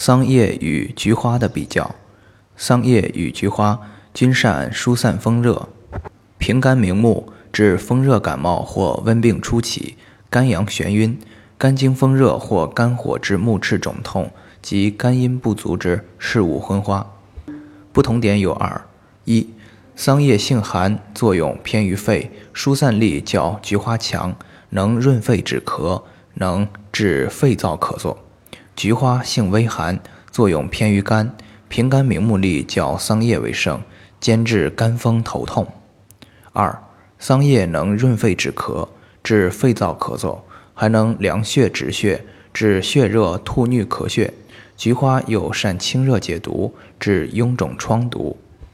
桑叶与菊花的比较。桑叶与菊花均善疏散风热，平肝明目，治风热感冒或温病初起、肝阳眩晕、肝经风热或肝火之目赤肿痛及肝阴不足之视物昏花。不同点有二：一、桑叶性寒，作用偏于肺，疏散力较菊花强，能润肺止咳，能治肺燥咳嗽。菊花性微寒，作用偏于肝，平肝明目力较桑叶为盛，兼治肝风头痛。二、桑叶能润肺止咳，治肺燥咳嗽，还能凉血止血，治血热吐衄咳血。菊花又善清热解毒，治臃肿疮毒。